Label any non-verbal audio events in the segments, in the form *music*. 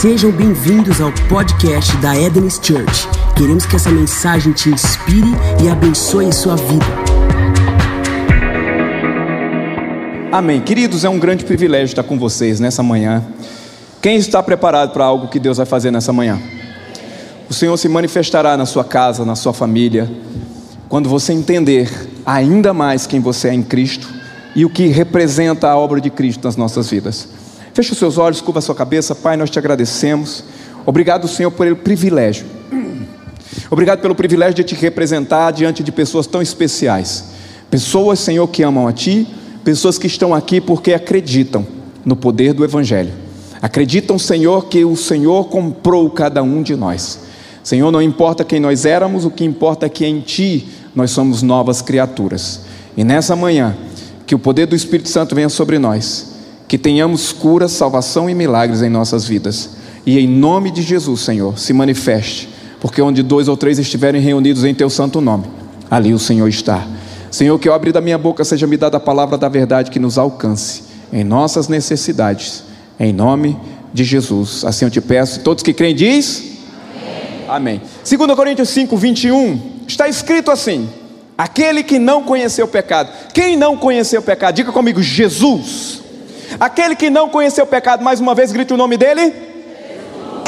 Sejam bem-vindos ao podcast da Eden's Church. Queremos que essa mensagem te inspire e abençoe sua vida. Amém. Queridos, é um grande privilégio estar com vocês nessa manhã. Quem está preparado para algo que Deus vai fazer nessa manhã? O Senhor se manifestará na sua casa, na sua família, quando você entender ainda mais quem você é em Cristo e o que representa a obra de Cristo nas nossas vidas. Feche os seus olhos, curva a sua cabeça. Pai, nós te agradecemos. Obrigado, Senhor, pelo privilégio. Obrigado pelo privilégio de te representar diante de pessoas tão especiais. Pessoas, Senhor, que amam a Ti, pessoas que estão aqui porque acreditam no poder do Evangelho. Acreditam, Senhor, que o Senhor comprou cada um de nós. Senhor, não importa quem nós éramos, o que importa é que em Ti nós somos novas criaturas. E nessa manhã, que o poder do Espírito Santo venha sobre nós que tenhamos cura, salvação e milagres em nossas vidas. E em nome de Jesus, Senhor, se manifeste, porque onde dois ou três estiverem reunidos em teu santo nome, ali o Senhor está. Senhor, que eu abri da minha boca seja me dada a palavra da verdade que nos alcance em nossas necessidades, em nome de Jesus. Assim eu te peço. Todos que creem, diz. Amém. Amém. 2 Coríntios 5, 21, está escrito assim: Aquele que não conheceu o pecado. Quem não conheceu o pecado? Diga comigo, Jesus. Aquele que não conheceu o pecado, mais uma vez grite o nome dele.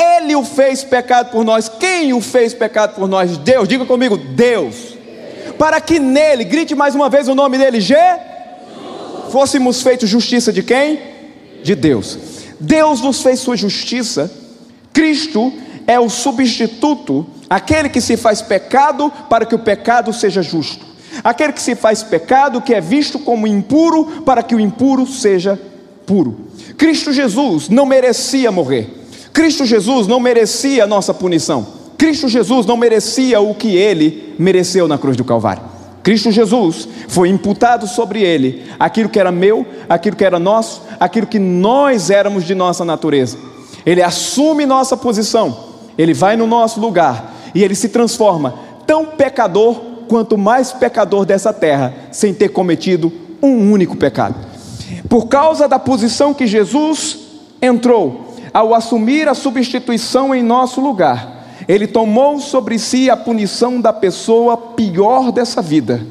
Ele o fez pecado por nós. Quem o fez pecado por nós? Deus. Diga comigo, Deus. Para que nele, grite mais uma vez o nome dele, G. Fôssemos feitos justiça de quem? De Deus. Deus nos fez sua justiça. Cristo é o substituto, aquele que se faz pecado para que o pecado seja justo. Aquele que se faz pecado, que é visto como impuro, para que o impuro seja puro. Cristo Jesus não merecia morrer. Cristo Jesus não merecia a nossa punição. Cristo Jesus não merecia o que ele mereceu na cruz do Calvário. Cristo Jesus foi imputado sobre ele aquilo que era meu, aquilo que era nosso, aquilo que nós éramos de nossa natureza. Ele assume nossa posição, ele vai no nosso lugar e ele se transforma tão pecador quanto mais pecador dessa terra, sem ter cometido um único pecado. Por causa da posição que Jesus entrou, ao assumir a substituição em nosso lugar, ele tomou sobre si a punição da pessoa pior dessa vida,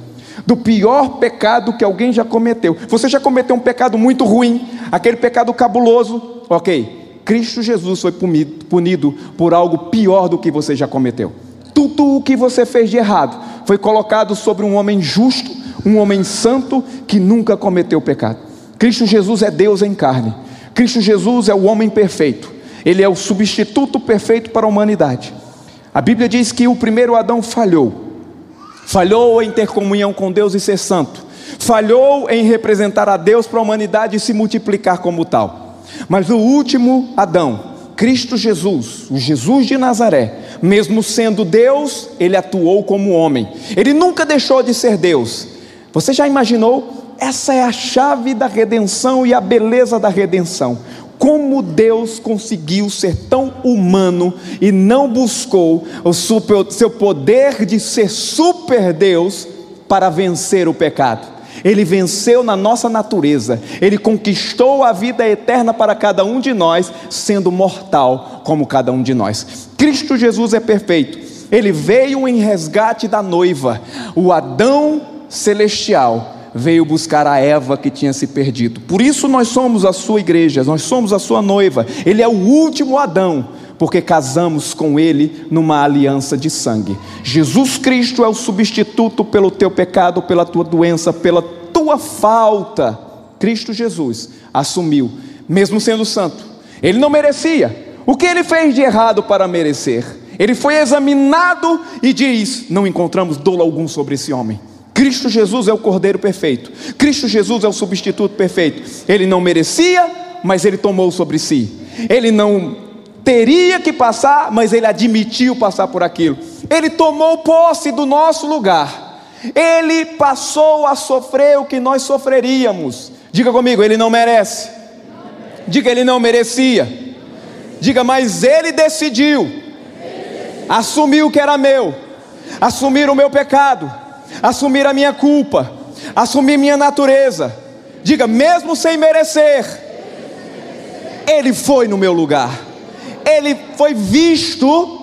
do pior pecado que alguém já cometeu. Você já cometeu um pecado muito ruim, aquele pecado cabuloso, ok? Cristo Jesus foi punido por algo pior do que você já cometeu. Tudo o que você fez de errado foi colocado sobre um homem justo, um homem santo que nunca cometeu pecado. Cristo Jesus é Deus em carne. Cristo Jesus é o homem perfeito. Ele é o substituto perfeito para a humanidade. A Bíblia diz que o primeiro Adão falhou. Falhou em ter comunhão com Deus e ser santo. Falhou em representar a Deus para a humanidade e se multiplicar como tal. Mas o último Adão, Cristo Jesus, o Jesus de Nazaré, mesmo sendo Deus, ele atuou como homem. Ele nunca deixou de ser Deus. Você já imaginou essa é a chave da redenção e a beleza da redenção. Como Deus conseguiu ser tão humano e não buscou o seu poder de ser super Deus para vencer o pecado. Ele venceu na nossa natureza, ele conquistou a vida eterna para cada um de nós, sendo mortal como cada um de nós. Cristo Jesus é perfeito, ele veio em resgate da noiva, o Adão celestial veio buscar a Eva que tinha se perdido. Por isso nós somos a sua igreja, nós somos a sua noiva. Ele é o último Adão, porque casamos com ele numa aliança de sangue. Jesus Cristo é o substituto pelo teu pecado, pela tua doença, pela tua falta. Cristo Jesus assumiu, mesmo sendo santo. Ele não merecia. O que ele fez de errado para merecer? Ele foi examinado e diz: Não encontramos dolo algum sobre esse homem. Cristo Jesus é o Cordeiro perfeito. Cristo Jesus é o substituto perfeito. Ele não merecia, mas ele tomou sobre si. Ele não teria que passar, mas ele admitiu passar por aquilo. Ele tomou posse do nosso lugar. Ele passou a sofrer o que nós sofreríamos. Diga comigo, ele não merece. Diga, ele não merecia. Diga, mas ele decidiu. Assumiu o que era meu. Assumir o meu pecado assumir a minha culpa, assumir minha natureza. Diga, mesmo sem merecer, Ele foi no meu lugar. ele foi visto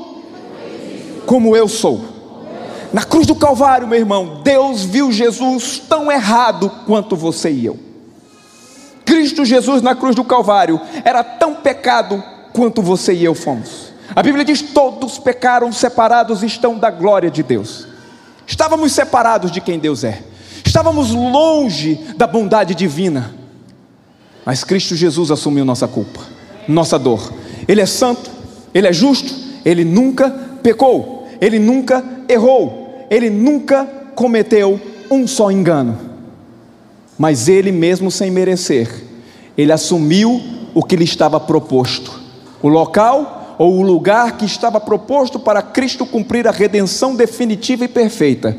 como eu sou. Na cruz do Calvário, meu irmão, Deus viu Jesus tão errado quanto você e eu. Cristo Jesus na cruz do Calvário era tão pecado quanto você e eu fomos. A Bíblia diz: todos pecaram, separados estão da glória de Deus. Estávamos separados de quem Deus é, estávamos longe da bondade divina, mas Cristo Jesus assumiu nossa culpa, nossa dor. Ele é santo, ele é justo, ele nunca pecou, ele nunca errou, ele nunca cometeu um só engano. Mas ele mesmo sem merecer, ele assumiu o que lhe estava proposto. O local ou o lugar que estava proposto para Cristo cumprir a redenção definitiva e perfeita,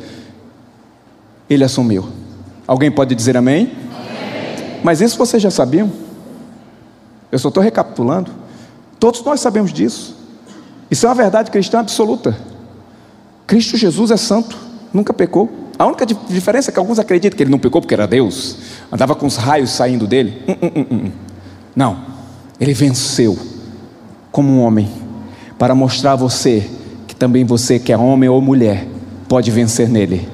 ele assumiu. Alguém pode dizer amém? amém. Mas isso vocês já sabiam? Eu só estou recapitulando. Todos nós sabemos disso. Isso é uma verdade cristã absoluta. Cristo Jesus é santo, nunca pecou. A única diferença é que alguns acreditam que ele não pecou porque era Deus, andava com os raios saindo dele. Hum, hum, hum, não, ele venceu como um homem, para mostrar a você que também você, que é homem ou mulher, pode vencer nele.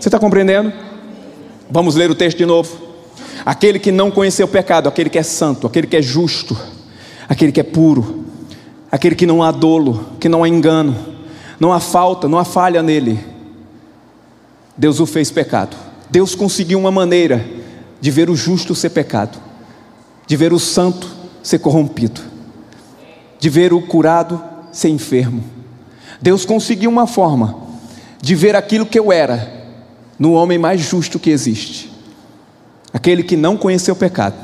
Você está compreendendo? Vamos ler o texto de novo. Aquele que não conheceu o pecado, aquele que é santo, aquele que é justo, aquele que é puro, aquele que não há dolo, que não há engano, não há falta, não há falha nele. Deus o fez pecado. Deus conseguiu uma maneira de ver o justo ser pecado, de ver o santo ser corrompido de ver o curado ser enfermo. Deus conseguiu uma forma de ver aquilo que eu era no homem mais justo que existe. Aquele que não conheceu pecado.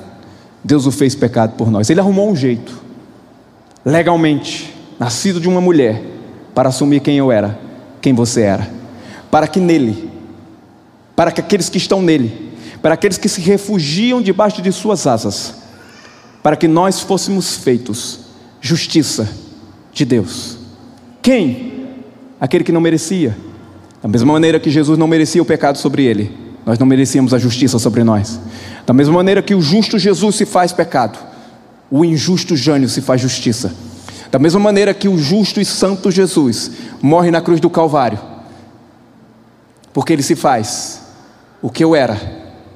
Deus o fez pecado por nós. Ele arrumou um jeito, legalmente, nascido de uma mulher, para assumir quem eu era, quem você era. Para que nele, para que aqueles que estão nele, para aqueles que se refugiam debaixo de suas asas, para que nós fôssemos feitos justiça de Deus. Quem? Aquele que não merecia. Da mesma maneira que Jesus não merecia o pecado sobre ele, nós não merecíamos a justiça sobre nós. Da mesma maneira que o justo Jesus se faz pecado, o injusto Jânio se faz justiça. Da mesma maneira que o justo e santo Jesus morre na cruz do Calvário, porque ele se faz o que eu era.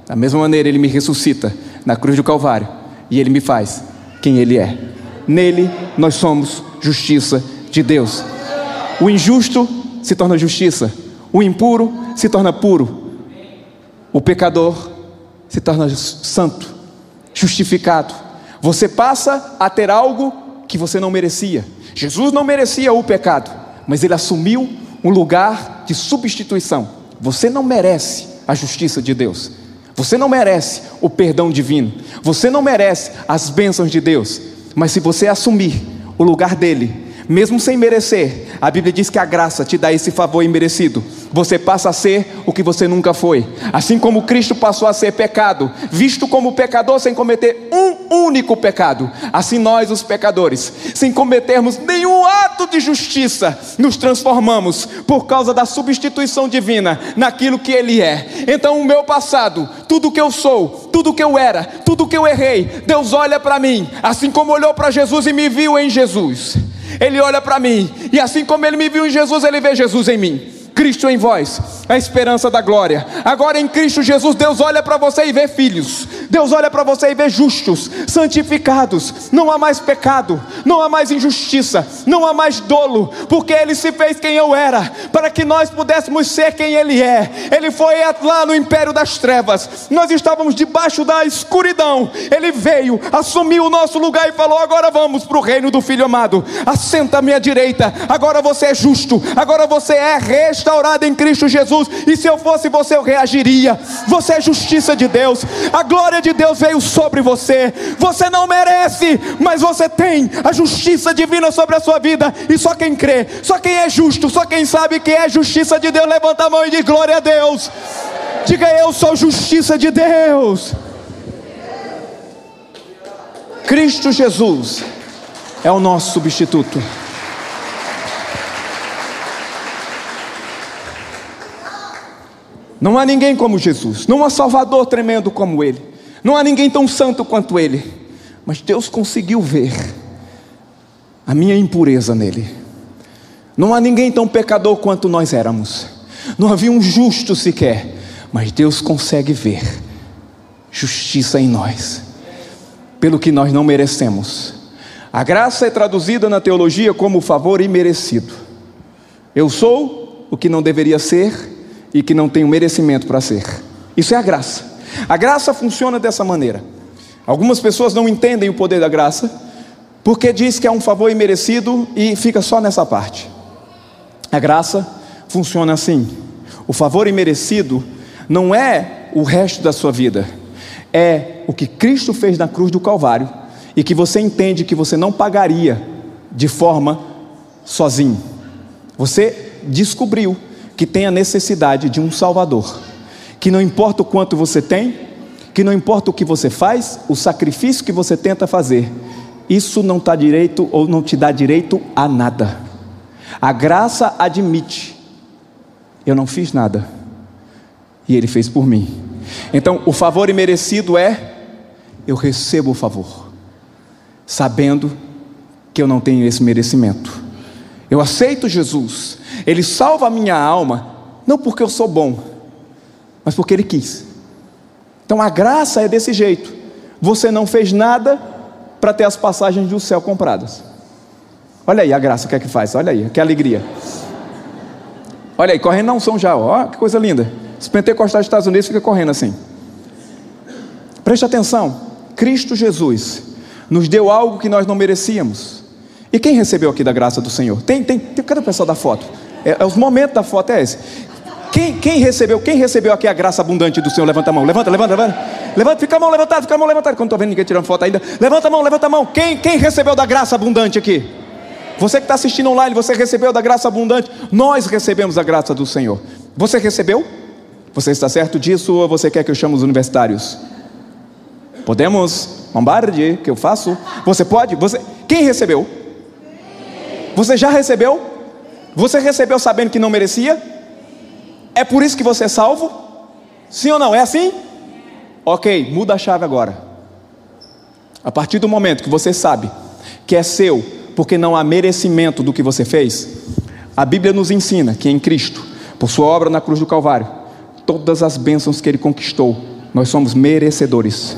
Da mesma maneira ele me ressuscita na cruz do Calvário e ele me faz quem ele é nele nós somos justiça de Deus. O injusto se torna justiça, o impuro se torna puro, o pecador se torna santo, justificado. Você passa a ter algo que você não merecia. Jesus não merecia o pecado, mas ele assumiu um lugar de substituição. Você não merece a justiça de Deus. Você não merece o perdão divino. Você não merece as bênçãos de Deus. Mas se você assumir o lugar dele, mesmo sem merecer, a Bíblia diz que a graça te dá esse favor imerecido. Você passa a ser o que você nunca foi. Assim como Cristo passou a ser pecado, visto como pecador sem cometer um único pecado, assim nós, os pecadores, sem cometermos nenhum ato de justiça, nos transformamos por causa da substituição divina naquilo que Ele é. Então, o meu passado, tudo que eu sou, tudo que eu era, tudo que eu errei, Deus olha para mim, assim como olhou para Jesus e me viu em Jesus. Ele olha para mim, e assim como ele me viu em Jesus, ele vê Jesus em mim. Cristo em vós, a esperança da glória. Agora em Cristo Jesus, Deus olha para você e vê filhos. Deus olha para você e vê justos, santificados. Não há mais pecado, não há mais injustiça, não há mais dolo, porque Ele se fez quem eu era, para que nós pudéssemos ser quem Ele é. Ele foi lá no império das trevas, nós estávamos debaixo da escuridão. Ele veio, assumiu o nosso lugar e falou: Agora vamos para o reino do Filho amado. Assenta à minha direita. Agora você é justo, agora você é restaurado em Cristo Jesus. E se eu fosse você, eu reagiria. Você é justiça de Deus. A glória de Deus veio sobre você. Você não merece, mas você tem a justiça divina sobre a sua vida. E só quem crê, só quem é justo, só quem sabe que é justiça de Deus, levanta a mão e diz glória a Deus. Diga eu sou justiça de Deus. Cristo Jesus é o nosso substituto. Não há ninguém como Jesus, não há Salvador tremendo como Ele, não há ninguém tão santo quanto Ele. Mas Deus conseguiu ver a minha impureza nele. Não há ninguém tão pecador quanto nós éramos. Não havia um justo sequer, mas Deus consegue ver justiça em nós, pelo que nós não merecemos. A graça é traduzida na teologia como favor imerecido. Eu sou o que não deveria ser e que não tenho merecimento para ser. Isso é a graça. A graça funciona dessa maneira. Algumas pessoas não entendem o poder da graça, porque diz que é um favor imerecido e fica só nessa parte. A graça funciona assim. O favor imerecido não é o resto da sua vida, é o que Cristo fez na cruz do Calvário e que você entende que você não pagaria de forma sozinho. Você descobriu que tem a necessidade de um Salvador, que não importa o quanto você tem, que não importa o que você faz, o sacrifício que você tenta fazer, isso não está direito ou não te dá direito a nada. A graça admite, eu não fiz nada, e Ele fez por mim. Então, o favor imerecido é, eu recebo o favor, sabendo que eu não tenho esse merecimento. Eu aceito Jesus, Ele salva a minha alma, não porque eu sou bom, mas porque Ele quis. Então a graça é desse jeito. Você não fez nada para ter as passagens do céu compradas. Olha aí a graça, o que é que faz? Olha aí, que alegria. Olha aí, correndo na unção já, ó, que coisa linda. Os pentecostais dos Estados Unidos fica correndo assim. Preste atenção, Cristo Jesus nos deu algo que nós não merecíamos. E quem recebeu aqui da graça do Senhor? Tem, tem, tem cadê o pessoal da foto? É, é os momentos da foto, é esse. Quem, quem, recebeu? Quem recebeu aqui a graça abundante do Senhor? Levanta a mão, levanta, levanta, levanta. Levanta, fica a mão levantada, fica a mão levantada. Quando estou vendo ninguém tirando foto ainda. Levanta a mão, levanta a mão. Quem, quem recebeu da graça abundante aqui? Você que está assistindo online, você recebeu da graça abundante. Nós recebemos a graça do Senhor. Você recebeu? Você está certo disso ou você quer que eu chame os universitários? Podemos? Bombarde, que eu faço? Você pode? Você? Quem recebeu? Você já recebeu? Você recebeu sabendo que não merecia? É por isso que você é salvo? Sim ou não? É assim? Ok, muda a chave agora. A partir do momento que você sabe que é seu, porque não há merecimento do que você fez, a Bíblia nos ensina que em Cristo, por sua obra na cruz do Calvário, todas as bênçãos que ele conquistou, nós somos merecedores.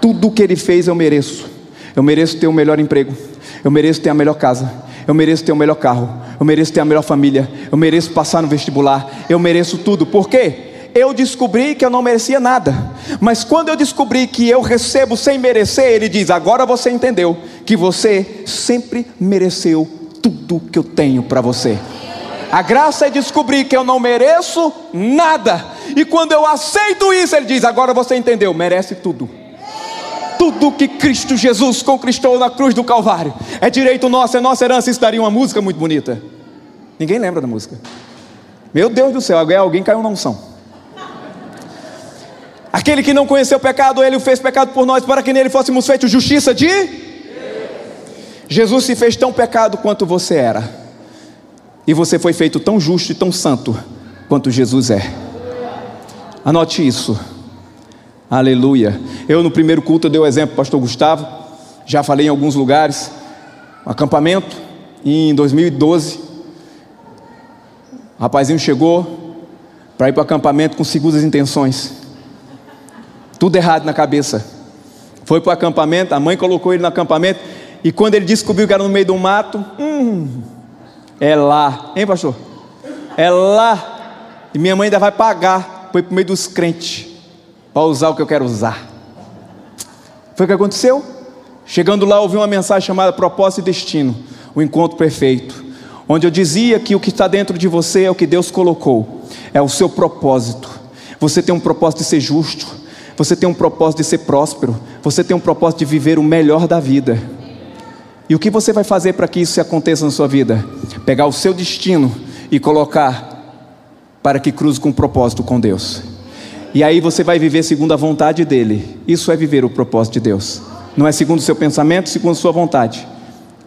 Tudo que ele fez eu mereço. Eu mereço ter o melhor emprego, eu mereço ter a melhor casa, eu mereço ter o melhor carro, eu mereço ter a melhor família, eu mereço passar no vestibular, eu mereço tudo. Por quê? Eu descobri que eu não merecia nada, mas quando eu descobri que eu recebo sem merecer, ele diz: agora você entendeu que você sempre mereceu tudo que eu tenho para você. A graça é descobrir que eu não mereço nada, e quando eu aceito isso, ele diz: agora você entendeu, merece tudo tudo que Cristo Jesus conquistou na cruz do Calvário é direito nosso, é nossa herança. Isso daria uma música muito bonita. Ninguém lembra da música. Meu Deus do céu, alguém caiu na unção. Aquele que não conheceu o pecado, ele o fez pecado por nós, para que nele fôssemos feitos justiça de. Jesus se fez tão pecado quanto você era, e você foi feito tão justo e tão santo quanto Jesus é. Anote isso. Aleluia. Eu no primeiro culto eu dei o exemplo, pastor Gustavo, já falei em alguns lugares, um acampamento em 2012. O rapazinho chegou para ir para o acampamento com segundas intenções. Tudo errado na cabeça. Foi para o acampamento, a mãe colocou ele no acampamento, e quando ele descobriu que era no meio do mato, hum, é lá, hein, pastor? É lá. E minha mãe ainda vai pagar, foi para o meio dos crentes para usar o que eu quero usar. Foi o que aconteceu? Chegando lá, ouvi uma mensagem chamada Propósito e Destino o encontro perfeito onde eu dizia que o que está dentro de você é o que Deus colocou, é o seu propósito. Você tem um propósito de ser justo, você tem um propósito de ser próspero, você tem um propósito de viver o melhor da vida. E o que você vai fazer para que isso aconteça na sua vida? Pegar o seu destino e colocar para que cruze com um propósito com Deus. E aí você vai viver segundo a vontade dele. Isso é viver o propósito de Deus. Não é segundo o seu pensamento, segundo a sua vontade.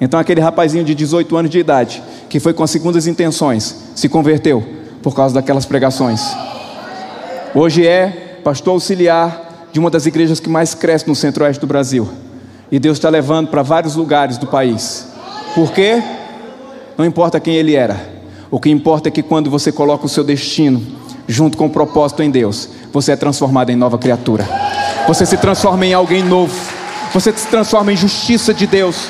Então aquele rapazinho de 18 anos de idade, que foi com as segundas intenções, se converteu por causa daquelas pregações. Hoje é pastor auxiliar de uma das igrejas que mais cresce no centro-oeste do Brasil. E Deus está levando para vários lugares do país. Por quê? Não importa quem ele era. O que importa é que quando você coloca o seu destino junto com o propósito em Deus, você é transformado em nova criatura. Você se transforma em alguém novo. Você se transforma em justiça de Deus.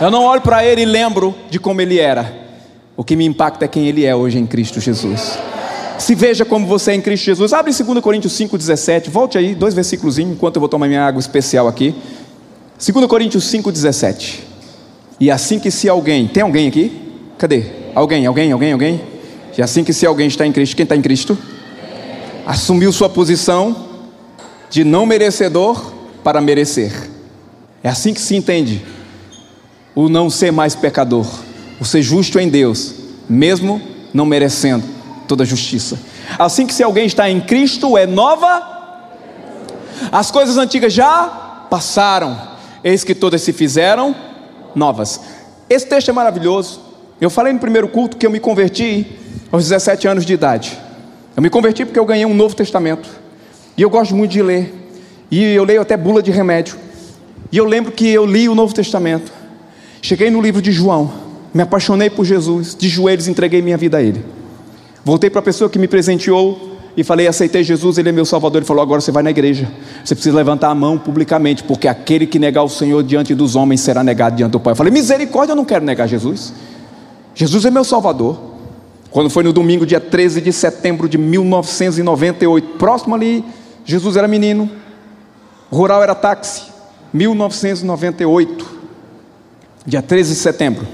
Eu não olho para ele e lembro de como ele era. O que me impacta é quem ele é hoje em Cristo Jesus. Se veja como você é em Cristo Jesus. Abre 2 Coríntios 5,17. Volte aí, dois versículos enquanto eu vou tomar minha água especial aqui. 2 Coríntios 5,17. E assim que se alguém. Tem alguém aqui? Cadê? Alguém, alguém, alguém, alguém? E assim que se alguém está em Cristo, quem está em Cristo? Assumiu sua posição de não merecedor para merecer. É assim que se entende o não ser mais pecador, o ser justo em Deus, mesmo não merecendo toda justiça. Assim que se alguém está em Cristo é nova, as coisas antigas já passaram, eis que todas se fizeram novas. Esse texto é maravilhoso. Eu falei no primeiro culto que eu me converti aos 17 anos de idade. Eu me converti porque eu ganhei um Novo Testamento. E eu gosto muito de ler. E eu leio até bula de remédio. E eu lembro que eu li o Novo Testamento. Cheguei no livro de João. Me apaixonei por Jesus. De joelhos entreguei minha vida a Ele. Voltei para a pessoa que me presenteou e falei: aceitei Jesus, Ele é meu Salvador. Ele falou: agora você vai na igreja. Você precisa levantar a mão publicamente, porque aquele que negar o Senhor diante dos homens será negado diante do Pai. Eu falei: misericórdia, eu não quero negar Jesus. Jesus é meu Salvador. Quando foi no domingo, dia 13 de setembro de 1998, próximo ali Jesus era menino, rural era táxi, 1998, dia 13 de setembro,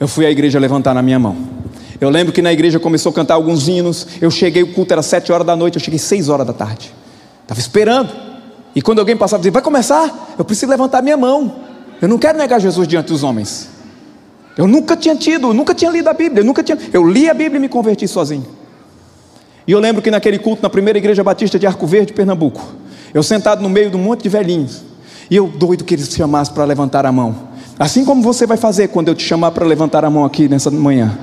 eu fui à igreja levantar na minha mão. Eu lembro que na igreja começou a cantar alguns hinos. Eu cheguei, o culto era sete horas da noite, eu cheguei seis horas da tarde. Estava esperando. E quando alguém passava dizia, vai começar, eu preciso levantar minha mão. Eu não quero negar Jesus diante dos homens. Eu nunca tinha tido, nunca tinha lido a Bíblia, nunca tinha. Eu li a Bíblia e me converti sozinho. E eu lembro que naquele culto, na primeira igreja batista de Arco Verde, Pernambuco, eu sentado no meio de um monte de velhinhos, e eu doido que eles se chamassem para levantar a mão. Assim como você vai fazer quando eu te chamar para levantar a mão aqui nessa manhã.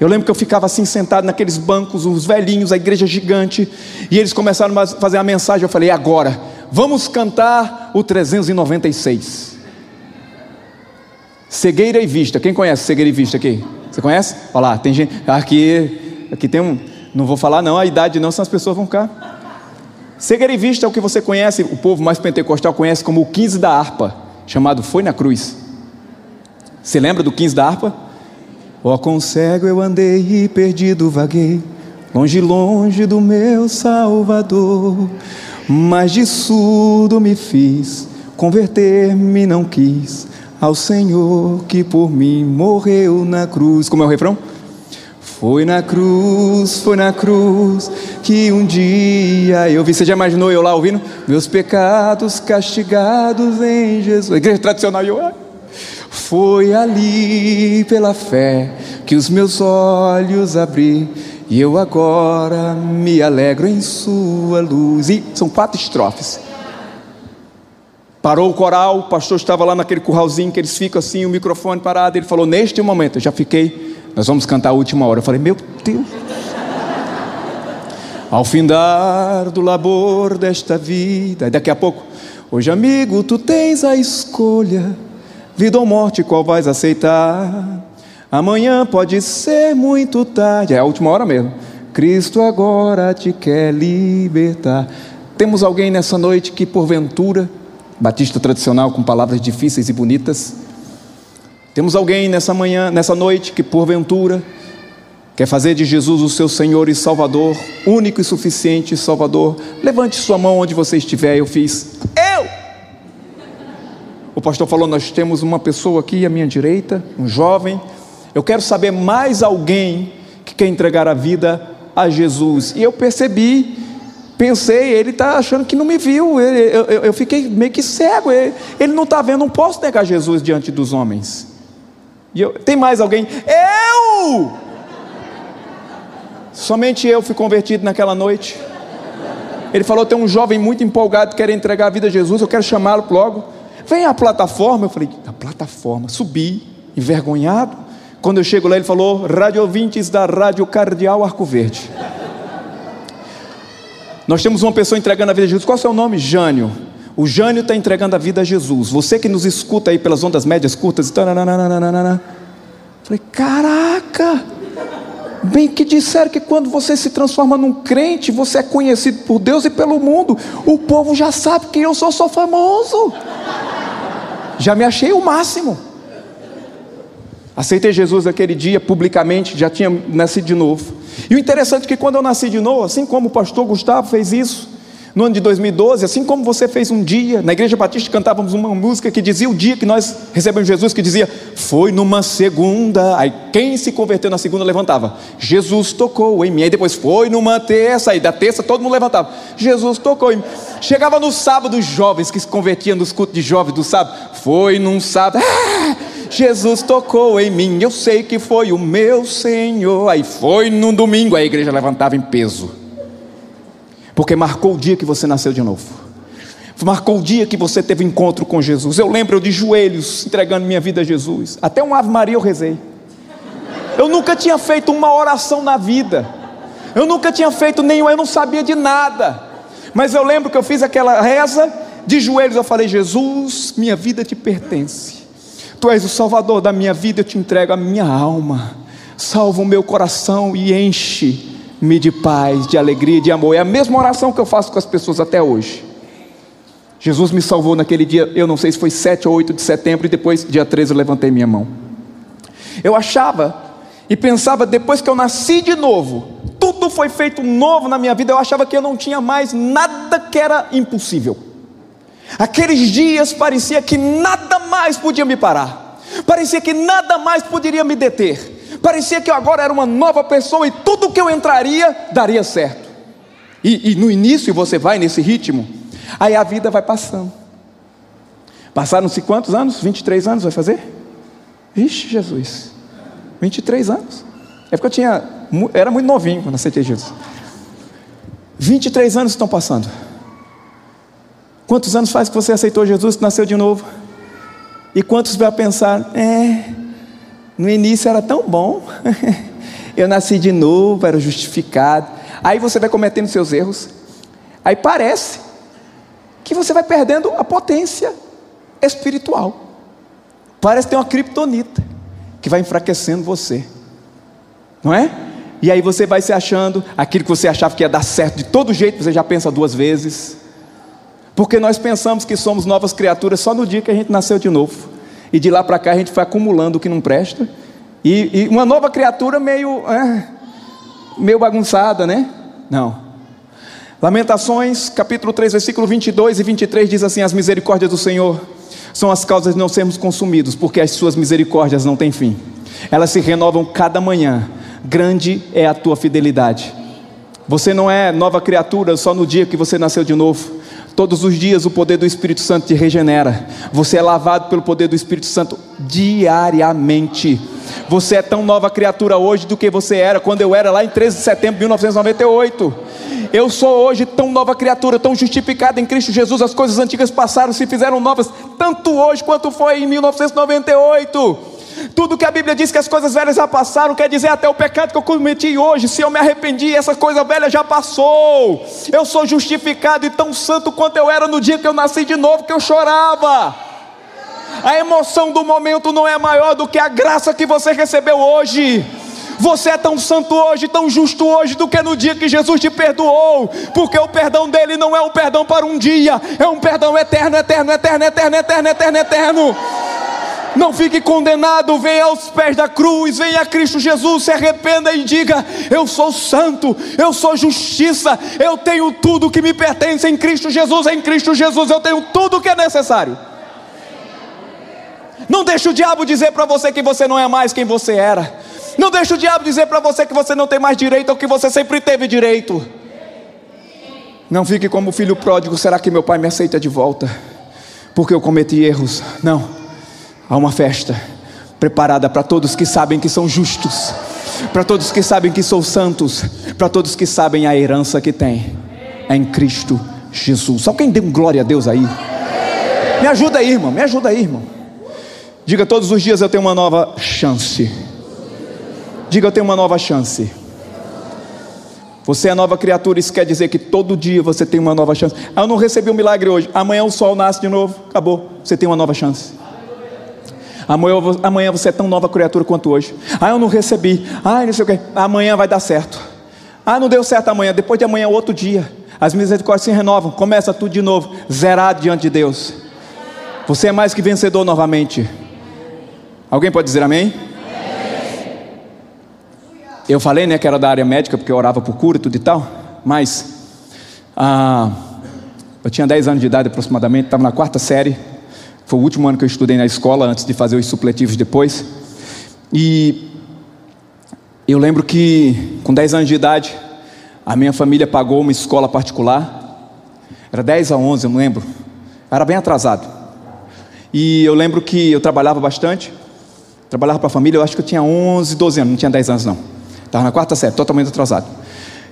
Eu lembro que eu ficava assim sentado naqueles bancos, os velhinhos, a igreja gigante, e eles começaram a fazer a mensagem. Eu falei: agora, vamos cantar o 396. Cegueira e vista. Quem conhece cegueira e vista aqui? Você conhece? Olha lá, tem gente. Aqui, aqui tem um, não vou falar não a idade não, senão as pessoas vão ficar. Cegueira e vista é o que você conhece, o povo mais pentecostal conhece como o 15 da harpa, chamado Foi na Cruz. Você lembra do 15 da harpa? Ó, oh, com cego eu andei e perdido vaguei, longe, longe do meu Salvador, mas de surdo me fiz, converter-me não quis, ao Senhor que por mim morreu na cruz. Como é o refrão? Foi na cruz, foi na cruz que um dia eu vi. Você já imaginou eu lá ouvindo? Meus pecados castigados em Jesus. Igreja tradicional, eu. Foi ali pela fé que os meus olhos abri e eu agora me alegro em Sua luz. E são quatro estrofes. Parou o coral, o pastor estava lá naquele curralzinho que eles ficam assim, o microfone parado. Ele falou: Neste momento, eu já fiquei nós vamos cantar a última hora. Eu falei, meu Deus. *laughs* Ao findar do labor desta vida, daqui a pouco, hoje amigo, tu tens a escolha, vida ou morte, qual vais aceitar? Amanhã pode ser muito tarde, é a última hora mesmo. Cristo agora te quer libertar. Temos alguém nessa noite que, porventura, batista tradicional com palavras difíceis e bonitas, temos alguém nessa manhã, nessa noite, que porventura quer fazer de Jesus o seu Senhor e Salvador, único e suficiente Salvador. Levante sua mão onde você estiver. Eu fiz. Eu! O pastor falou: Nós temos uma pessoa aqui à minha direita, um jovem. Eu quero saber mais alguém que quer entregar a vida a Jesus. E eu percebi, pensei, ele está achando que não me viu. Eu, eu, eu fiquei meio que cego. Ele, ele não está vendo, não posso negar Jesus diante dos homens. E eu, tem mais alguém? Eu! Somente eu fui convertido naquela noite. Ele falou: tem um jovem muito empolgado que quer entregar a vida a Jesus, eu quero chamá-lo logo. Vem à plataforma. Eu falei: a plataforma. Subi, envergonhado. Quando eu chego lá, ele falou: rádio ouvintes da Rádio Cardeal Arco Verde. Nós temos uma pessoa entregando a vida a Jesus. Qual é o seu nome? Jânio. O Jânio está entregando a vida a Jesus. Você que nos escuta aí pelas ondas médias curtas. Falei, caraca! Bem que disseram que quando você se transforma num crente, você é conhecido por Deus e pelo mundo. O povo já sabe que eu sou, sou famoso. Já me achei o máximo. Aceitei Jesus naquele dia publicamente, já tinha nascido de novo. E o interessante é que quando eu nasci de novo, assim como o pastor Gustavo fez isso, no ano de 2012, assim como você fez um dia, na Igreja Batista cantávamos uma música que dizia o dia que nós recebemos Jesus, que dizia, foi numa segunda, aí quem se converteu na segunda levantava, Jesus tocou em mim, aí depois foi numa terça, aí da terça todo mundo levantava, Jesus tocou em mim. Chegava no sábado, os jovens que se convertiam nos cultos de jovens do sábado, foi num sábado, ah, Jesus tocou em mim, eu sei que foi o meu Senhor, aí foi num domingo, a igreja levantava em peso porque marcou o dia que você nasceu de novo. Marcou o dia que você teve encontro com Jesus. Eu lembro eu de joelhos entregando minha vida a Jesus. Até um Ave Maria eu rezei. Eu nunca tinha feito uma oração na vida. Eu nunca tinha feito nenhum, eu não sabia de nada. Mas eu lembro que eu fiz aquela reza de joelhos. Eu falei: Jesus, minha vida te pertence. Tu és o Salvador da minha vida. Eu te entrego a minha alma. Salva o meu coração e enche me de paz, de alegria, de amor. É a mesma oração que eu faço com as pessoas até hoje. Jesus me salvou naquele dia, eu não sei se foi 7 ou 8 de setembro, e depois, dia 13, eu levantei minha mão. Eu achava e pensava, depois que eu nasci de novo, tudo foi feito novo na minha vida, eu achava que eu não tinha mais nada que era impossível. Aqueles dias parecia que nada mais podia me parar, parecia que nada mais poderia me deter parecia que eu agora era uma nova pessoa e tudo que eu entraria daria certo. E, e no início você vai nesse ritmo, aí a vida vai passando. Passaram-se quantos anos? 23 anos vai fazer? Vixe, Jesus. 23 anos. É porque eu tinha. Era muito novinho quando aceitei Jesus. 23 anos estão passando. Quantos anos faz que você aceitou Jesus e nasceu de novo? E quantos vai pensar, é, no início era tão bom. *laughs* Eu nasci de novo, era justificado. Aí você vai cometendo seus erros. Aí parece que você vai perdendo a potência espiritual. Parece ter uma criptonita que vai enfraquecendo você. Não é? E aí você vai se achando, aquilo que você achava que ia dar certo de todo jeito, você já pensa duas vezes. Porque nós pensamos que somos novas criaturas só no dia que a gente nasceu de novo. E de lá para cá a gente foi acumulando o que não presta. E, e uma nova criatura meio, é, meio bagunçada, né? Não. Lamentações, capítulo 3, versículo 22 e 23 diz assim: As misericórdias do Senhor são as causas de não sermos consumidos, porque as suas misericórdias não têm fim. Elas se renovam cada manhã. Grande é a tua fidelidade. Você não é nova criatura só no dia que você nasceu de novo. Todos os dias o poder do Espírito Santo te regenera. Você é lavado pelo poder do Espírito Santo diariamente. Você é tão nova criatura hoje do que você era quando eu era lá em 13 de setembro de 1998. Eu sou hoje tão nova criatura, tão justificada em Cristo Jesus. As coisas antigas passaram, se fizeram novas, tanto hoje quanto foi em 1998. Tudo que a Bíblia diz que as coisas velhas já passaram, quer dizer até o pecado que eu cometi hoje. Se eu me arrependi, essa coisa velha já passou. Eu sou justificado e tão santo quanto eu era no dia que eu nasci de novo, que eu chorava. A emoção do momento não é maior do que a graça que você recebeu hoje. Você é tão santo hoje, tão justo hoje, do que no dia que Jesus te perdoou, porque o perdão dele não é um perdão para um dia, é um perdão eterno, eterno, eterno, eterno, eterno, eterno, eterno. Não fique condenado, venha aos pés da cruz, venha a Cristo Jesus, se arrependa e diga: Eu sou santo, eu sou justiça, eu tenho tudo que me pertence em Cristo Jesus, em Cristo Jesus eu tenho tudo que é necessário. Não deixe o diabo dizer para você que você não é mais quem você era. Não deixe o diabo dizer para você que você não tem mais direito ou que você sempre teve direito. Não fique como o filho pródigo, será que meu pai me aceita de volta? Porque eu cometi erros. Não. Há uma festa preparada para todos que sabem que são justos, para todos que sabem que são santos, para todos que sabem a herança que tem é em Cristo Jesus. Só quem dê um glória a Deus aí. Me ajuda aí, irmão, me ajuda aí, irmão. Diga todos os dias eu tenho uma nova chance. Diga eu tenho uma nova chance. Você é nova criatura, isso quer dizer que todo dia você tem uma nova chance. Ah, eu não recebi um milagre hoje. Amanhã o sol nasce de novo. Acabou. Você tem uma nova chance. Amanhã, você é tão nova criatura quanto hoje. Ah, eu não recebi. Ah, não sei o que. Amanhã vai dar certo. Ah, não deu certo amanhã. Depois de amanhã, outro dia. As misericórdias se renovam. Começa tudo de novo. Zerado diante de Deus. Você é mais que vencedor novamente. Alguém pode dizer amém? Eu falei, né, que era da área médica, porque eu orava por cura e tudo e tal, mas ah, eu tinha 10 anos de idade aproximadamente, estava na quarta série, foi o último ano que eu estudei na escola, antes de fazer os supletivos depois, e eu lembro que com 10 anos de idade, a minha família pagou uma escola particular, era 10 a 11, eu não lembro, era bem atrasado, e eu lembro que eu trabalhava bastante, trabalhava para a família, eu acho que eu tinha 11, 12 anos, não tinha 10 anos não, Estava na quarta série, totalmente atrasado.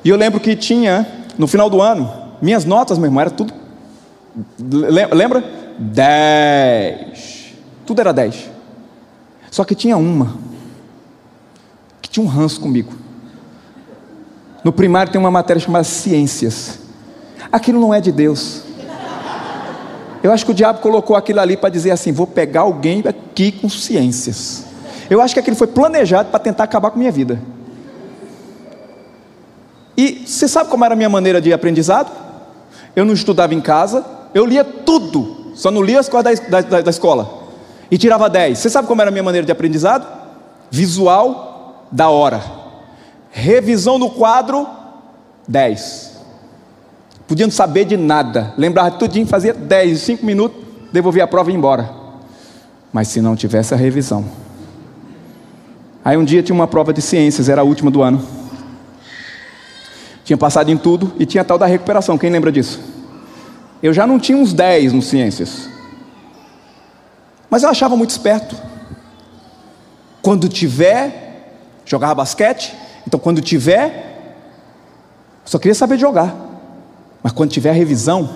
E eu lembro que tinha, no final do ano, minhas notas, meu irmão, era tudo. Lembra? Dez. Tudo era dez. Só que tinha uma que tinha um ranço comigo. No primário tem uma matéria chamada ciências. Aquilo não é de Deus. Eu acho que o diabo colocou aquilo ali para dizer assim: vou pegar alguém aqui com ciências. Eu acho que aquilo foi planejado para tentar acabar com minha vida. E você sabe como era a minha maneira de aprendizado? Eu não estudava em casa, eu lia tudo, só não lia as coisas da, da, da escola. E tirava 10. Você sabe como era a minha maneira de aprendizado? Visual da hora. Revisão no quadro, 10. Podia não saber de nada. Lembrava tudinho, fazia 10, 5 minutos, devolvia a prova e ia embora. Mas se não tivesse a revisão. Aí um dia tinha uma prova de ciências, era a última do ano. Tinha passado em tudo e tinha tal da recuperação. Quem lembra disso? Eu já não tinha uns 10 no Ciências. Mas eu achava muito esperto. Quando tiver, jogava basquete. Então, quando tiver, só queria saber jogar. Mas quando tiver a revisão,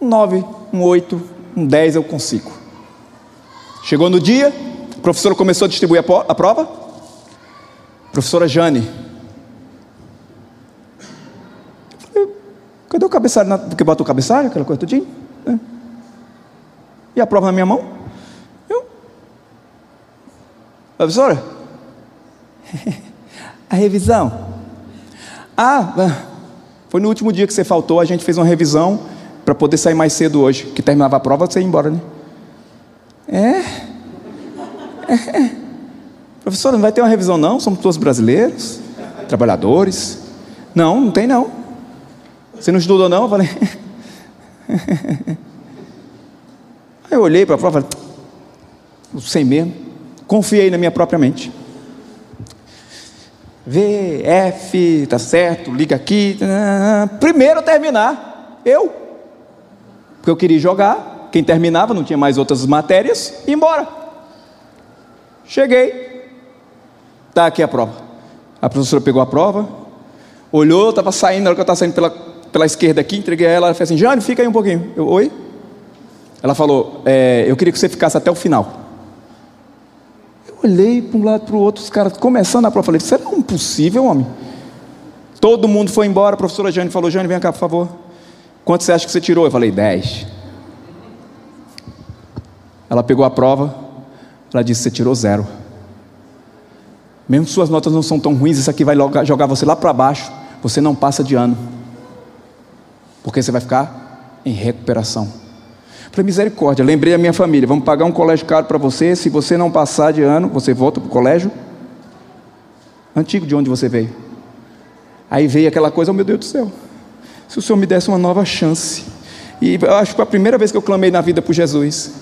um 9, um 8, um 10 eu consigo. Chegou no dia, a professora começou a distribuir a prova. Professora Jane, Cadê o cabeçalho? Na... Porque botou o cabeçalho, aquela coisa tudinho. Né? E a prova na minha mão? Eu. Professora? *laughs* a revisão. Ah, ah, foi no último dia que você faltou, a gente fez uma revisão para poder sair mais cedo hoje. Que terminava a prova, você ia embora, né? É? é. é. Professora, não vai ter uma revisão não? Somos todos brasileiros, trabalhadores. Não, não tem não. Você não estudou não? Eu falei. *laughs* Aí eu olhei para a prova e falei. Confiei na minha própria mente. V, F, tá certo, liga aqui. Primeiro terminar, eu. Porque eu queria jogar. Quem terminava, não tinha mais outras matérias, e embora. Cheguei. Está aqui a prova. A professora pegou a prova, olhou, estava saindo, na hora que eu estava saindo pela pela esquerda aqui, entreguei a ela, ela fez assim, Jane, fica aí um pouquinho. Eu, oi? Ela falou, é, eu queria que você ficasse até o final. Eu olhei para um lado para o outro, os caras começando a prova, falei, é impossível, homem. Todo mundo foi embora, a professora Jane falou, Jane, vem cá, por favor. Quanto você acha que você tirou? Eu falei, 10. Ela pegou a prova, ela disse, você tirou zero. Mesmo suas notas não são tão ruins, isso aqui vai jogar você lá para baixo, você não passa de ano porque você vai ficar em recuperação. Falei, misericórdia, lembrei a minha família, vamos pagar um colégio caro para você, se você não passar de ano, você volta para o colégio antigo de onde você veio. Aí veio aquela coisa, oh meu Deus do céu, se o Senhor me desse uma nova chance. E eu acho que foi a primeira vez que eu clamei na vida por Jesus.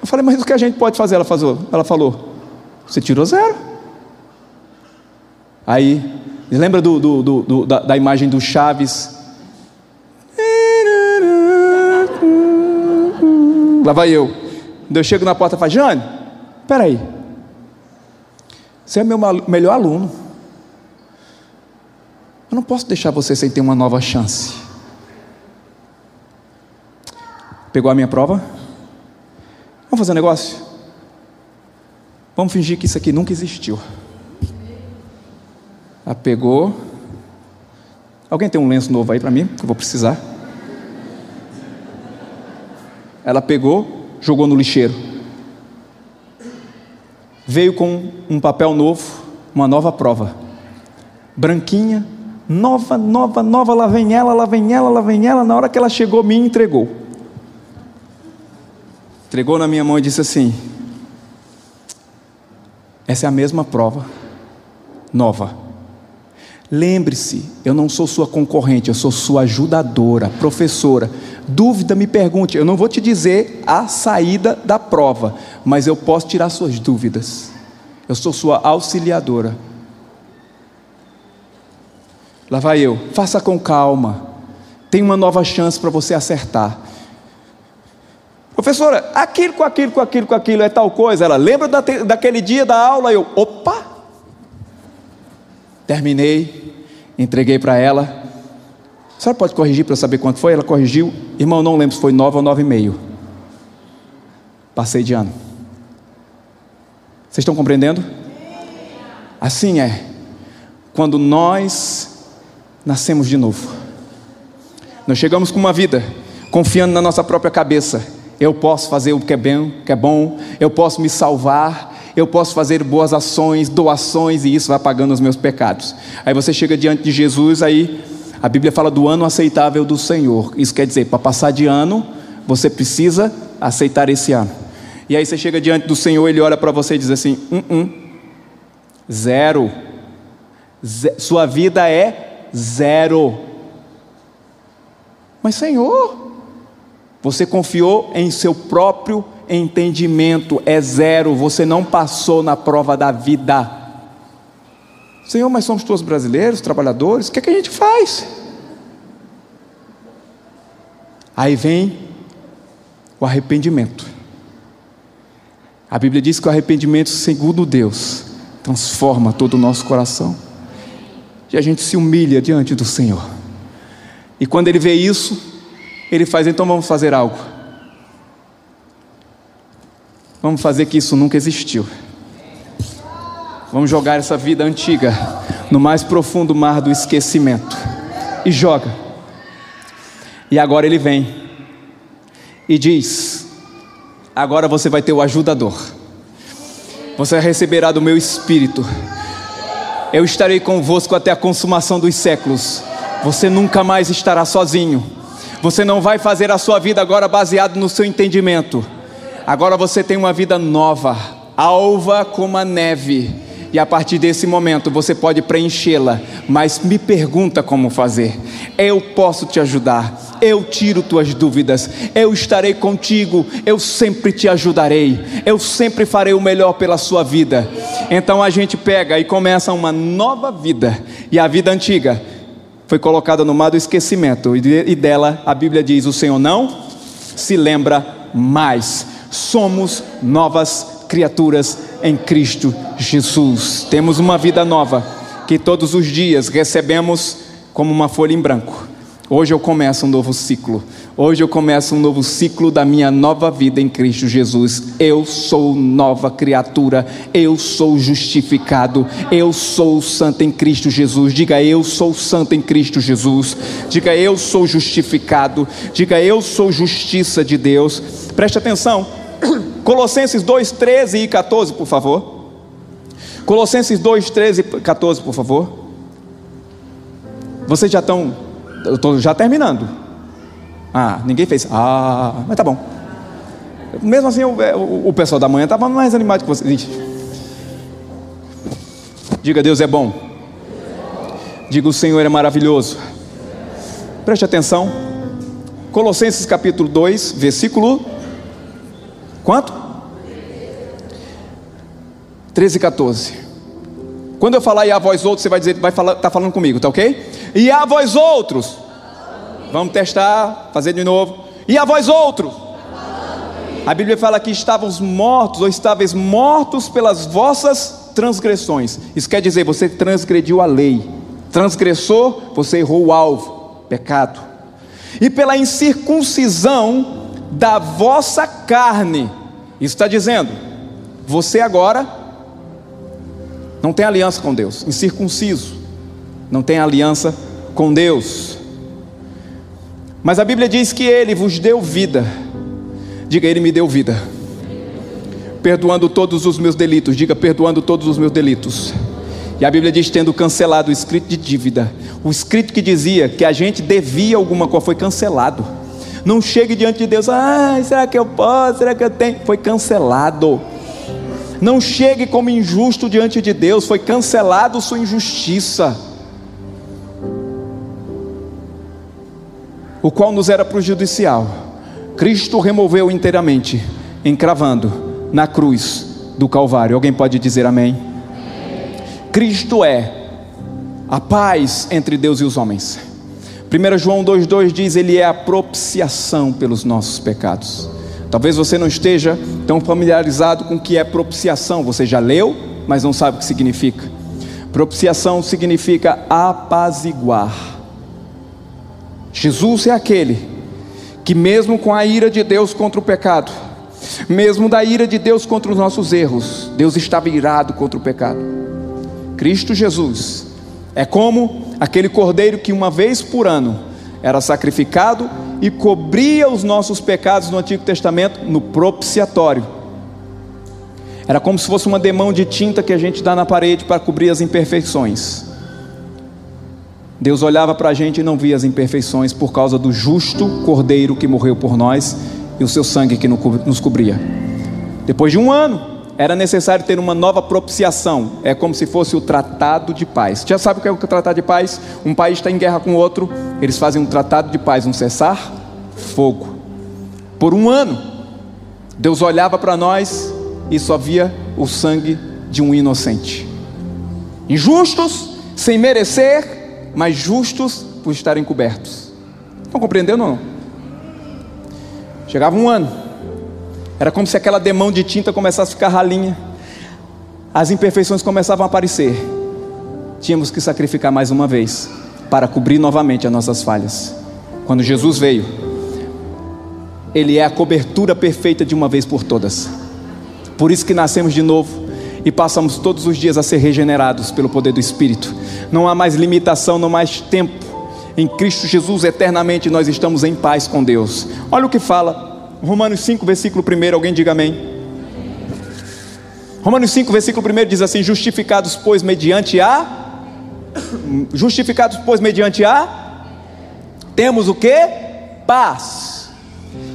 Eu falei, mas o que a gente pode fazer? Ela falou, ela falou você tirou zero. Aí Lembra do, do, do, da, da imagem do Chaves? Lá vai eu. Quando eu chego na porta e falo, Jane, peraí. Você é meu melhor aluno. Eu não posso deixar você sem ter uma nova chance. Pegou a minha prova? Vamos fazer um negócio? Vamos fingir que isso aqui nunca existiu. Ela pegou. Alguém tem um lenço novo aí para mim? Que eu vou precisar. Ela pegou, jogou no lixeiro. Veio com um papel novo, uma nova prova. Branquinha, nova, nova, nova, lá vem ela, lá vem ela, lá vem ela. Na hora que ela chegou, me entregou. Entregou na minha mão e disse assim: Essa é a mesma prova, nova. Lembre-se, eu não sou sua concorrente, eu sou sua ajudadora, professora. Dúvida, me pergunte. Eu não vou te dizer a saída da prova, mas eu posso tirar suas dúvidas. Eu sou sua auxiliadora. Lá vai eu. Faça com calma. Tem uma nova chance para você acertar. Professora, aquilo com aquilo com aquilo com aquilo é tal coisa. Ela lembra da, daquele dia da aula? Eu, opa! Terminei, entreguei para ela. A senhora pode corrigir para eu saber quanto foi? Ela corrigiu. Irmão, não lembro se foi nove ou nove e meio. Passei de ano. Vocês estão compreendendo? Assim é. Quando nós nascemos de novo. Nós chegamos com uma vida confiando na nossa própria cabeça. Eu posso fazer o que é bem, que é bom, eu posso me salvar, eu posso fazer boas ações, doações e isso vai pagando os meus pecados. Aí você chega diante de Jesus, aí a Bíblia fala do ano aceitável do Senhor. Isso quer dizer, para passar de ano, você precisa aceitar esse ano. E aí você chega diante do Senhor, ele olha para você e diz assim: um, um, zero, sua vida é zero. Mas Senhor, você confiou em seu próprio entendimento, é zero, você não passou na prova da vida. Senhor, mas somos todos brasileiros, trabalhadores, o que, é que a gente faz? Aí vem o arrependimento. A Bíblia diz que o arrependimento, segundo Deus, transforma todo o nosso coração. E a gente se humilha diante do Senhor. E quando ele vê isso, ele faz, então vamos fazer algo. Vamos fazer que isso nunca existiu. Vamos jogar essa vida antiga no mais profundo mar do esquecimento. E joga. E agora ele vem e diz: Agora você vai ter o ajudador. Você receberá do meu espírito. Eu estarei convosco até a consumação dos séculos. Você nunca mais estará sozinho. Você não vai fazer a sua vida agora baseado no seu entendimento. Agora você tem uma vida nova, alva como a neve. E a partir desse momento você pode preenchê-la, mas me pergunta como fazer. Eu posso te ajudar, eu tiro tuas dúvidas, eu estarei contigo, eu sempre te ajudarei, eu sempre farei o melhor pela sua vida. Então a gente pega e começa uma nova vida, e a vida antiga foi colocada no mar do esquecimento, e dela a Bíblia diz: o Senhor não se lembra mais. Somos novas criaturas em Cristo Jesus. Temos uma vida nova que todos os dias recebemos como uma folha em branco. Hoje eu começo um novo ciclo. Hoje eu começo um novo ciclo da minha nova vida em Cristo Jesus. Eu sou nova criatura. Eu sou justificado. Eu sou santo em Cristo Jesus. Diga eu sou santo em Cristo Jesus. Diga eu sou justificado. Diga eu sou justiça de Deus. Preste atenção. *coughs* Colossenses 2, 13 e 14, por favor. Colossenses 2, 13 e 14, por favor. Vocês já estão eu estou já terminando. Ah, ninguém fez. Ah, mas tá bom. Mesmo assim, o, é, o, o pessoal da manhã estava mais animado que vocês. Diga, Deus é bom. Diga, o Senhor é maravilhoso. Preste atenção. Colossenses capítulo 2, versículo. Quanto? 13 e 14. Quando eu falar e a voz outros, você vai dizer, vai falar, tá falando comigo, tá ok? E a vós outros. Vamos testar, fazer de novo. E a vós outros. A Bíblia fala que estávamos mortos ou estáveis mortos pelas vossas transgressões. Isso quer dizer, você transgrediu a lei. Transgressor, você errou o alvo, pecado. E pela incircuncisão da vossa carne. Isso está dizendo, você agora não tem aliança com Deus, incircunciso não tem aliança com Deus. Mas a Bíblia diz que Ele vos deu vida. Diga, Ele me deu vida. Perdoando todos os meus delitos. Diga, perdoando todos os meus delitos. E a Bíblia diz: tendo cancelado o escrito de dívida. O escrito que dizia que a gente devia alguma coisa foi cancelado. Não chegue diante de Deus, ah, será que eu posso? Será que eu tenho? Foi cancelado. Não chegue como injusto diante de Deus, foi cancelado sua injustiça. O qual nos era prejudicial. Cristo removeu inteiramente, encravando na cruz do Calvário. Alguém pode dizer amém? Cristo é a paz entre Deus e os homens. 1 João 2,2 diz: Ele é a propiciação pelos nossos pecados. Talvez você não esteja tão familiarizado com o que é propiciação, você já leu, mas não sabe o que significa. Propiciação significa apaziguar. Jesus é aquele que, mesmo com a ira de Deus contra o pecado, mesmo da ira de Deus contra os nossos erros, Deus estava irado contra o pecado. Cristo Jesus é como aquele cordeiro que uma vez por ano era sacrificado e cobria os nossos pecados no Antigo Testamento no propiciatório. Era como se fosse uma demão de tinta que a gente dá na parede para cobrir as imperfeições. Deus olhava para a gente e não via as imperfeições por causa do justo cordeiro que morreu por nós e o seu sangue que nos cobria. Depois de um ano, era necessário ter uma nova propiciação. É como se fosse o tratado de paz. Já sabe o que é o tratado de paz? Um país está em guerra com outro, eles fazem um tratado de paz, um cessar fogo. Por um ano, Deus olhava para nós e só via o sangue de um inocente. Injustos, sem merecer, mas justos por estarem cobertos. Estão compreendendo ou não? Chegava um ano, era como se aquela demão de tinta começasse a ficar ralinha. As imperfeições começavam a aparecer. Tínhamos que sacrificar mais uma vez para cobrir novamente as nossas falhas. Quando Jesus veio, Ele é a cobertura perfeita de uma vez por todas. Por isso que nascemos de novo e passamos todos os dias a ser regenerados pelo poder do Espírito. Não há mais limitação, não há mais tempo. Em Cristo Jesus, eternamente nós estamos em paz com Deus. Olha o que fala Romanos 5, versículo 1, alguém diga amém. Romanos 5, versículo 1 diz assim: Justificados, pois, mediante a. Justificados, pois, mediante a. Temos o que? Paz.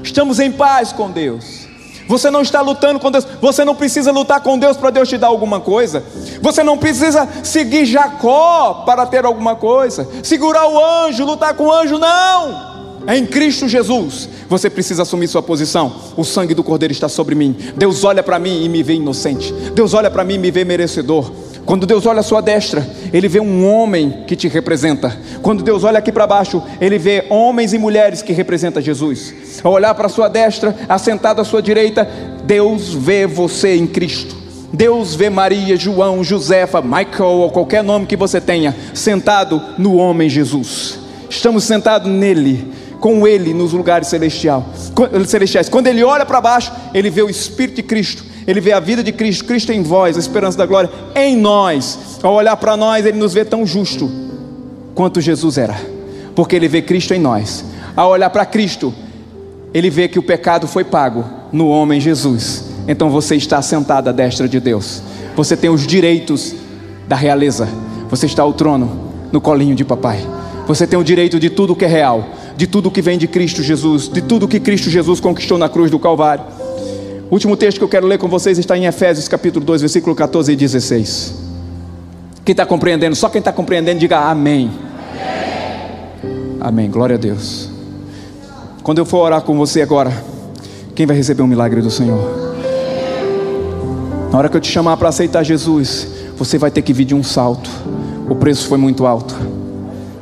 Estamos em paz com Deus. Você não está lutando com Deus. Você não precisa lutar com Deus para Deus te dar alguma coisa. Você não precisa seguir Jacó para ter alguma coisa. Segurar o anjo, lutar com o anjo, não. É em Cristo Jesus. Você precisa assumir sua posição. O sangue do Cordeiro está sobre mim. Deus olha para mim e me vê inocente. Deus olha para mim e me vê merecedor. Quando Deus olha à sua destra, Ele vê um homem que te representa. Quando Deus olha aqui para baixo, Ele vê homens e mulheres que representam Jesus. Ao olhar para a sua destra, assentado à sua direita, Deus vê você em Cristo. Deus vê Maria, João, Josefa, Michael ou qualquer nome que você tenha, sentado no homem Jesus. Estamos sentados nele com Ele nos lugares celestiais. Quando Ele olha para baixo, Ele vê o Espírito de Cristo, Ele vê a vida de Cristo, Cristo em vós, a esperança da glória em nós. Ao olhar para nós, Ele nos vê tão justo quanto Jesus era, porque Ele vê Cristo em nós. Ao olhar para Cristo, Ele vê que o pecado foi pago no homem Jesus. Então você está sentado à destra de Deus. Você tem os direitos da realeza. Você está ao trono, no colinho de papai. Você tem o direito de tudo que é real de tudo que vem de Cristo Jesus, de tudo que Cristo Jesus conquistou na cruz do Calvário. O último texto que eu quero ler com vocês está em Efésios capítulo 2, versículo 14 e 16. Quem está compreendendo? Só quem está compreendendo, diga amém. amém. Amém. Glória a Deus. Quando eu for orar com você agora, quem vai receber um milagre do Senhor? Na hora que eu te chamar para aceitar Jesus, você vai ter que vir de um salto. O preço foi muito alto.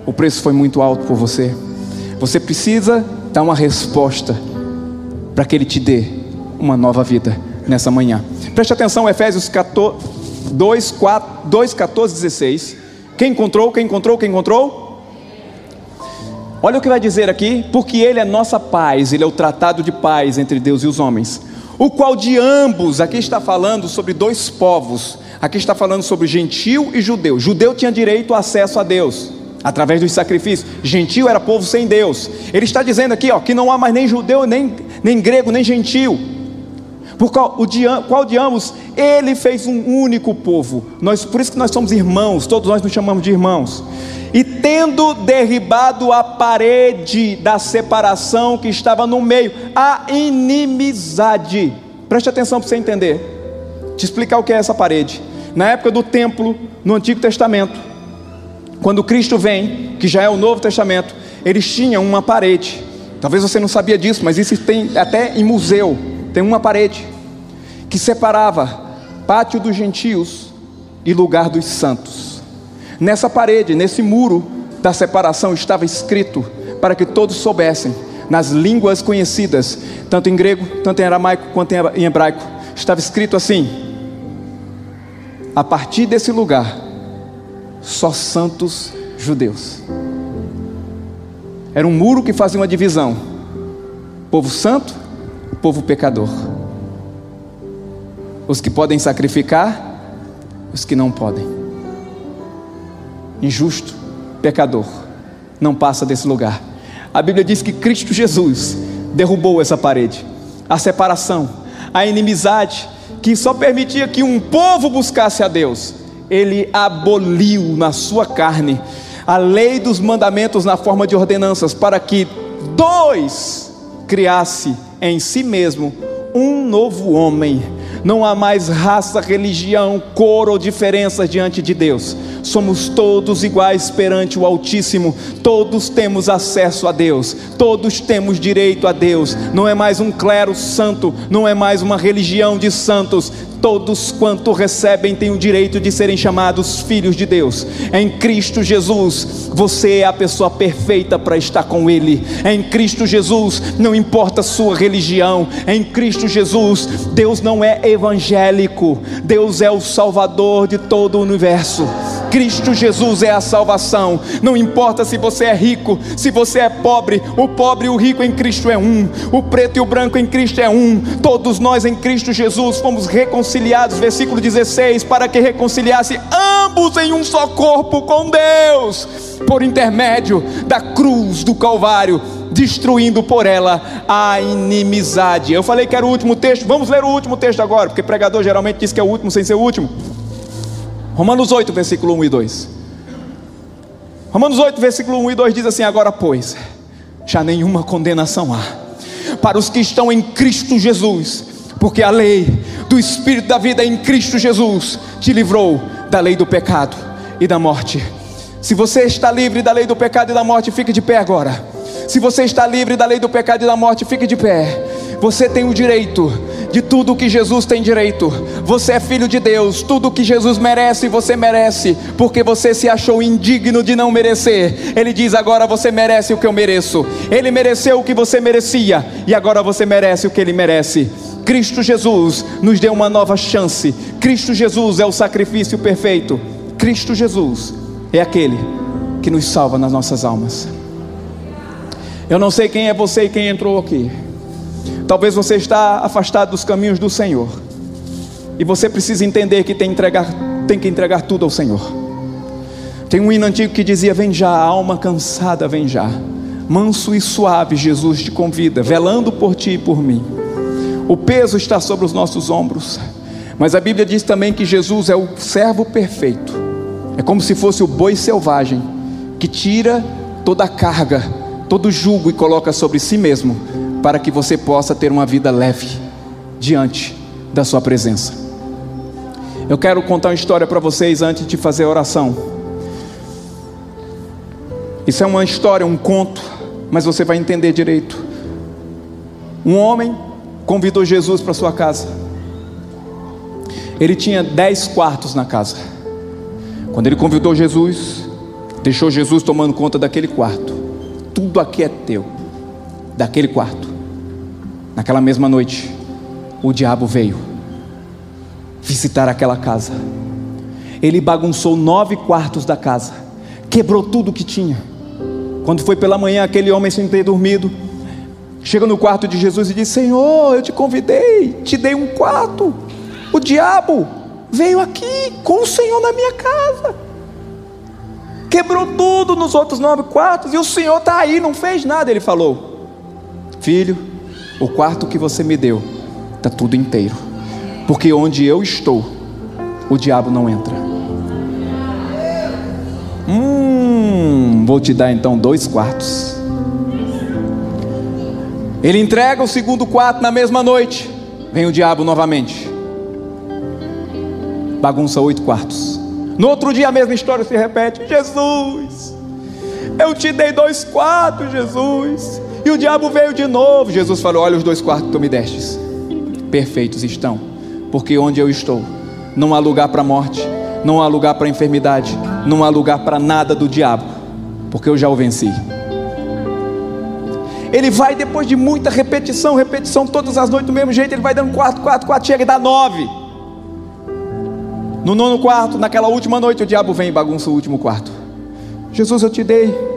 O preço foi muito alto por você. Você precisa dar uma resposta para que Ele te dê uma nova vida nessa manhã. Preste atenção, Efésios 14, 2, 4, 2, 14, 16. Quem encontrou? Quem encontrou? Quem encontrou? Olha o que vai dizer aqui, porque Ele é nossa paz, Ele é o tratado de paz entre Deus e os homens, o qual de ambos, aqui está falando sobre dois povos, aqui está falando sobre gentil e judeu. Judeu tinha direito ao acesso a Deus através dos sacrifícios, gentil era povo sem Deus. Ele está dizendo aqui ó, que não há mais nem judeu, nem, nem grego, nem gentil. Por qual, o de, qual de ambos ele fez um único povo. Nós, por isso que nós somos irmãos, todos nós nos chamamos de irmãos. E tendo derribado a parede da separação que estava no meio, a inimizade. Preste atenção para você entender. Te explicar o que é essa parede. Na época do templo, no Antigo Testamento, quando Cristo vem, que já é o Novo Testamento, eles tinham uma parede. Talvez você não sabia disso, mas isso tem até em museu. Tem uma parede que separava pátio dos gentios e lugar dos santos. Nessa parede, nesse muro da separação, estava escrito para que todos soubessem, nas línguas conhecidas, tanto em grego, tanto em aramaico quanto em hebraico, estava escrito assim: a partir desse lugar, só santos judeus. Era um muro que fazia uma divisão: povo santo, povo pecador. Os que podem sacrificar, os que não podem. Injusto, pecador, não passa desse lugar. A Bíblia diz que Cristo Jesus derrubou essa parede, a separação, a inimizade que só permitia que um povo buscasse a Deus. Ele aboliu na sua carne a lei dos mandamentos na forma de ordenanças para que dois criasse em si mesmo um novo homem não há mais raça, religião, cor ou diferenças diante de Deus. Somos todos iguais perante o Altíssimo, todos temos acesso a Deus, todos temos direito a Deus. Não é mais um clero santo, não é mais uma religião de santos, todos quanto recebem têm o direito de serem chamados filhos de Deus. Em Cristo Jesus, você é a pessoa perfeita para estar com Ele. Em Cristo Jesus, não importa a sua religião. Em Cristo Jesus, Deus não é evangélico, Deus é o Salvador de todo o universo. Cristo Jesus é a salvação. Não importa se você é rico, se você é pobre, o pobre e o rico em Cristo é um, o preto e o branco em Cristo é um. Todos nós em Cristo Jesus fomos reconciliados, versículo 16, para que reconciliasse ambos em um só corpo com Deus, por intermédio da cruz do Calvário destruindo por ela a inimizade. Eu falei que era o último texto, vamos ler o último texto agora, porque pregador geralmente diz que é o último sem ser o último. Romanos 8, versículo 1 e 2. Romanos 8, versículo 1 e 2 diz assim: Agora, pois, já nenhuma condenação há para os que estão em Cristo Jesus, porque a lei do Espírito da vida em Cristo Jesus te livrou da lei do pecado e da morte. Se você está livre da lei do pecado e da morte, fique de pé agora. Se você está livre da lei do pecado e da morte, fique de pé. Você tem o direito de tudo que Jesus tem direito. Você é filho de Deus, tudo que Jesus merece, você merece, porque você se achou indigno de não merecer. Ele diz: agora você merece o que eu mereço. Ele mereceu o que você merecia, e agora você merece o que ele merece. Cristo Jesus nos deu uma nova chance. Cristo Jesus é o sacrifício perfeito. Cristo Jesus é aquele que nos salva nas nossas almas. Eu não sei quem é você e quem entrou aqui. Talvez você está afastado dos caminhos do Senhor. E você precisa entender que tem, entregar, tem que entregar tudo ao Senhor. Tem um hino antigo que dizia: Vem já, alma cansada, vem já. Manso e suave, Jesus te convida, velando por ti e por mim. O peso está sobre os nossos ombros. Mas a Bíblia diz também que Jesus é o servo perfeito. É como se fosse o boi selvagem que tira toda a carga, todo o jugo e coloca sobre si mesmo para que você possa ter uma vida leve diante da Sua presença. Eu quero contar uma história para vocês antes de fazer a oração. Isso é uma história, um conto, mas você vai entender direito. Um homem convidou Jesus para sua casa. Ele tinha dez quartos na casa. Quando ele convidou Jesus, deixou Jesus tomando conta daquele quarto. Tudo aqui é teu, daquele quarto. Naquela mesma noite, o diabo veio visitar aquela casa. Ele bagunçou nove quartos da casa, quebrou tudo que tinha. Quando foi pela manhã, aquele homem sem ter dormido, chega no quarto de Jesus e diz: Senhor, eu te convidei, te dei um quarto. O diabo veio aqui com o Senhor na minha casa, quebrou tudo nos outros nove quartos e o Senhor está aí, não fez nada. Ele falou: Filho, o quarto que você me deu está tudo inteiro, porque onde eu estou, o diabo não entra. Hum, vou te dar então dois quartos. Ele entrega o segundo quarto na mesma noite. Vem o diabo novamente. Bagunça oito quartos. No outro dia a mesma história se repete. Jesus, eu te dei dois quartos, Jesus. E o diabo veio de novo. Jesus falou: Olha os dois quartos que tu me destes. Perfeitos estão, porque onde eu estou, não há lugar para morte, não há lugar para enfermidade, não há lugar para nada do diabo, porque eu já o venci. Ele vai depois de muita repetição, repetição todas as noites do mesmo jeito, ele vai dando quatro, quatro, quatro, chega e dá nove. No nono quarto, naquela última noite, o diabo vem e bagunça o último quarto. Jesus, eu te dei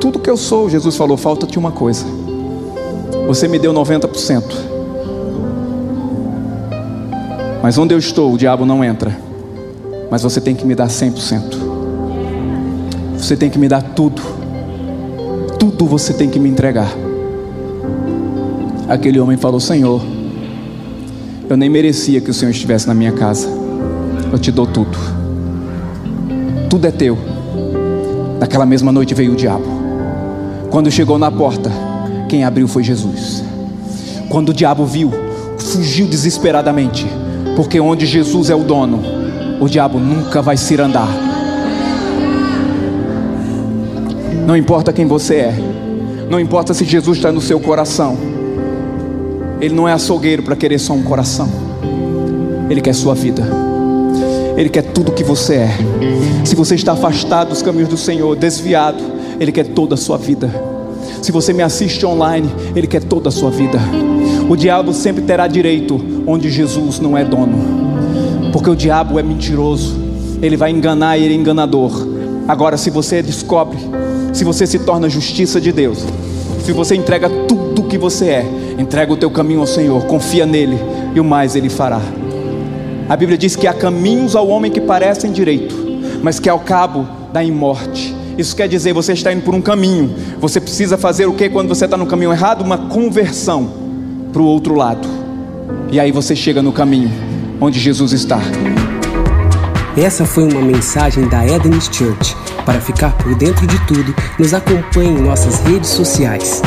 tudo que eu sou. Jesus falou: falta-te uma coisa. Você me deu 90%. Mas onde eu estou, o diabo não entra. Mas você tem que me dar 100%. Você tem que me dar tudo. Tudo você tem que me entregar. Aquele homem falou: Senhor, eu nem merecia que o Senhor estivesse na minha casa. Eu te dou tudo. Tudo é teu. Naquela mesma noite veio o diabo. Quando chegou na porta, quem abriu foi Jesus. Quando o diabo viu, fugiu desesperadamente, porque onde Jesus é o dono, o diabo nunca vai se andar. Não importa quem você é, não importa se Jesus está no seu coração, Ele não é açougueiro para querer só um coração, Ele quer sua vida, Ele quer tudo que você é. Se você está afastado dos caminhos do Senhor, desviado, Ele quer toda a sua vida. Se você me assiste online, Ele quer toda a sua vida. O diabo sempre terá direito onde Jesus não é dono, porque o diabo é mentiroso, ele vai enganar e ele é enganador. Agora, se você descobre se você se torna justiça de Deus, se você entrega tudo o que você é, entrega o teu caminho ao Senhor, confia nele e o mais ele fará. A Bíblia diz que há caminhos ao homem que parecem direito, mas que ao cabo dá em morte. Isso quer dizer, você está indo por um caminho, você precisa fazer o que quando você está no caminho errado? Uma conversão para o outro lado, e aí você chega no caminho onde Jesus está. Essa foi uma mensagem da Eden's Church. Para ficar por dentro de tudo, nos acompanhe em nossas redes sociais.